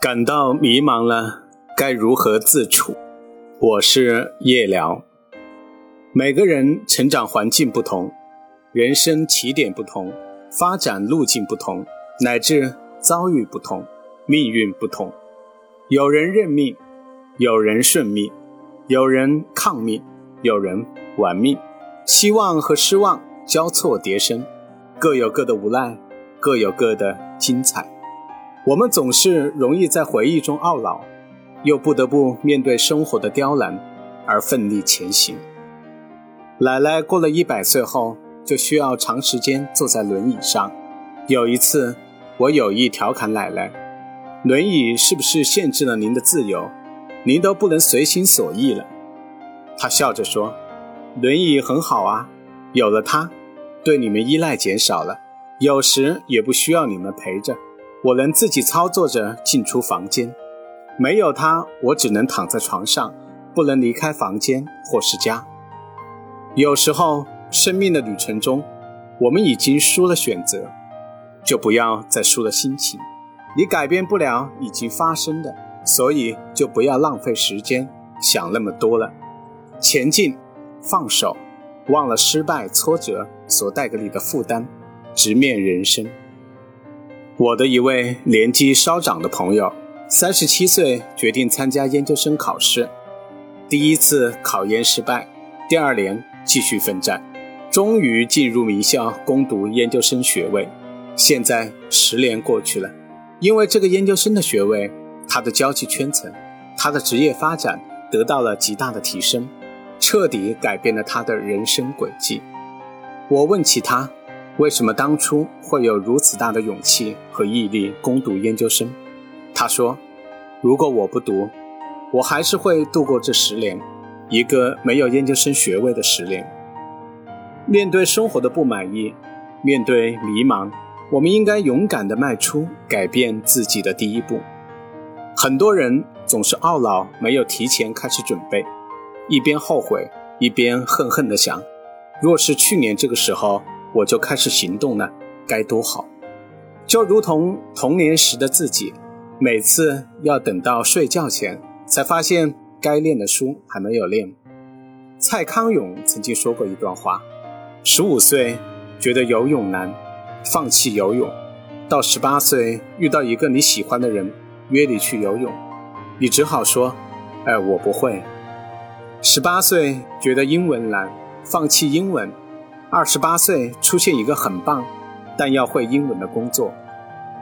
感到迷茫了，该如何自处？我是夜聊。每个人成长环境不同，人生起点不同，发展路径不同，乃至遭遇不同，命运不同。有人认命，有人顺命，有人抗命，有人玩命。希望和失望交错叠生，各有各的无奈，各有各的精彩。我们总是容易在回忆中懊恼，又不得不面对生活的刁难而奋力前行。奶奶过了一百岁后，就需要长时间坐在轮椅上。有一次，我有意调侃奶奶：“轮椅是不是限制了您的自由？您都不能随心所欲了？”她笑着说：“轮椅很好啊，有了它，对你们依赖减少了，有时也不需要你们陪着。”我能自己操作着进出房间，没有它，我只能躺在床上，不能离开房间或是家。有时候，生命的旅程中，我们已经输了选择，就不要再输了心情。你改变不了已经发生的，所以就不要浪费时间想那么多了。前进，放手，忘了失败挫折所带给你的负担，直面人生。我的一位年纪稍长的朋友，三十七岁决定参加研究生考试，第一次考研失败，第二年继续奋战，终于进入名校攻读研究生学位。现在十年过去了，因为这个研究生的学位，他的交际圈层，他的职业发展得到了极大的提升，彻底改变了他的人生轨迹。我问起他。为什么当初会有如此大的勇气和毅力攻读研究生？他说：“如果我不读，我还是会度过这十年，一个没有研究生学位的十年。面对生活的不满意，面对迷茫，我们应该勇敢地迈出改变自己的第一步。很多人总是懊恼没有提前开始准备，一边后悔，一边恨恨地想：若是去年这个时候。”我就开始行动了，该多好！就如同童年时的自己，每次要等到睡觉前，才发现该练的书还没有练。蔡康永曾经说过一段话：十五岁觉得游泳难，放弃游泳；到十八岁遇到一个你喜欢的人约你去游泳，你只好说：“哎，我不会。”十八岁觉得英文难，放弃英文。二十八岁出现一个很棒，但要会英文的工作，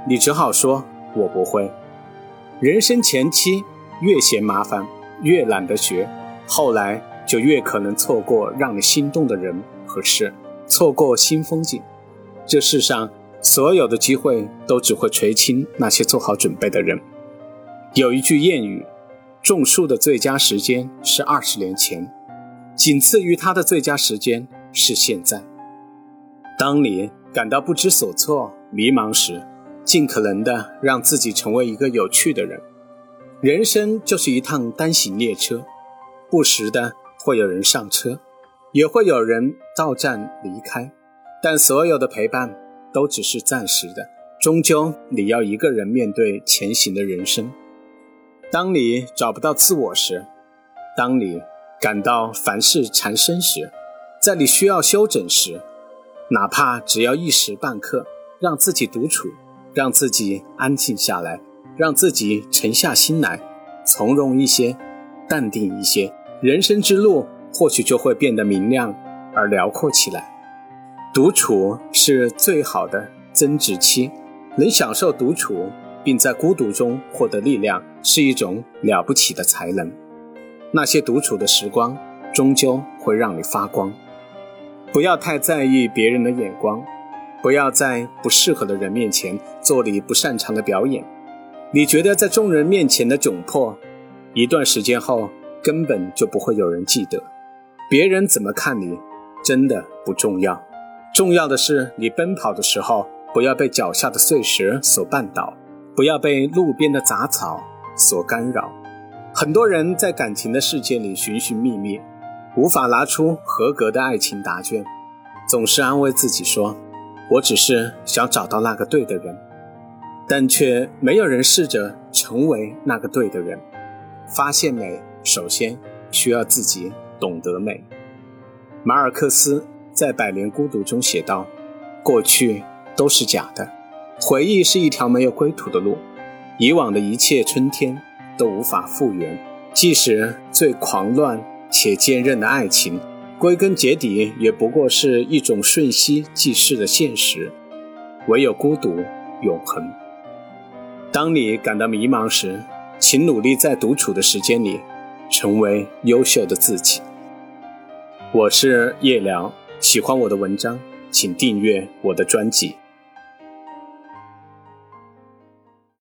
你只好说“我不会”。人生前期越嫌麻烦，越懒得学，后来就越可能错过让你心动的人和事，错过新风景。这世上所有的机会都只会垂青那些做好准备的人。有一句谚语：“种树的最佳时间是二十年前，仅次于它的最佳时间。”是现在。当你感到不知所措、迷茫时，尽可能的让自己成为一个有趣的人。人生就是一趟单行列车，不时的会有人上车，也会有人到站离开，但所有的陪伴都只是暂时的。终究你要一个人面对前行的人生。当你找不到自我时，当你感到凡事缠身时，在你需要休整时，哪怕只要一时半刻，让自己独处，让自己安静下来，让自己沉下心来，从容一些，淡定一些，人生之路或许就会变得明亮而辽阔起来。独处是最好的增值期，能享受独处，并在孤独中获得力量，是一种了不起的才能。那些独处的时光，终究会让你发光。不要太在意别人的眼光，不要在不适合的人面前做你不擅长的表演。你觉得在众人面前的窘迫，一段时间后根本就不会有人记得。别人怎么看你，真的不重要。重要的是你奔跑的时候，不要被脚下的碎石所绊倒，不要被路边的杂草所干扰。很多人在感情的世界里寻寻觅觅。无法拿出合格的爱情答卷，总是安慰自己说：“我只是想找到那个对的人。”但却没有人试着成为那个对的人。发现美，首先需要自己懂得美。马尔克斯在《百年孤独》中写道：“过去都是假的，回忆是一条没有归途的路，以往的一切春天都无法复原。即使最狂乱且坚韧的爱情，归根结底也不过是一种瞬息即逝的现实。唯有孤独永恒。当你感到迷茫时，请努力在独处的时间里，成为优秀的自己。我是叶聊，喜欢我的文章，请订阅我的专辑。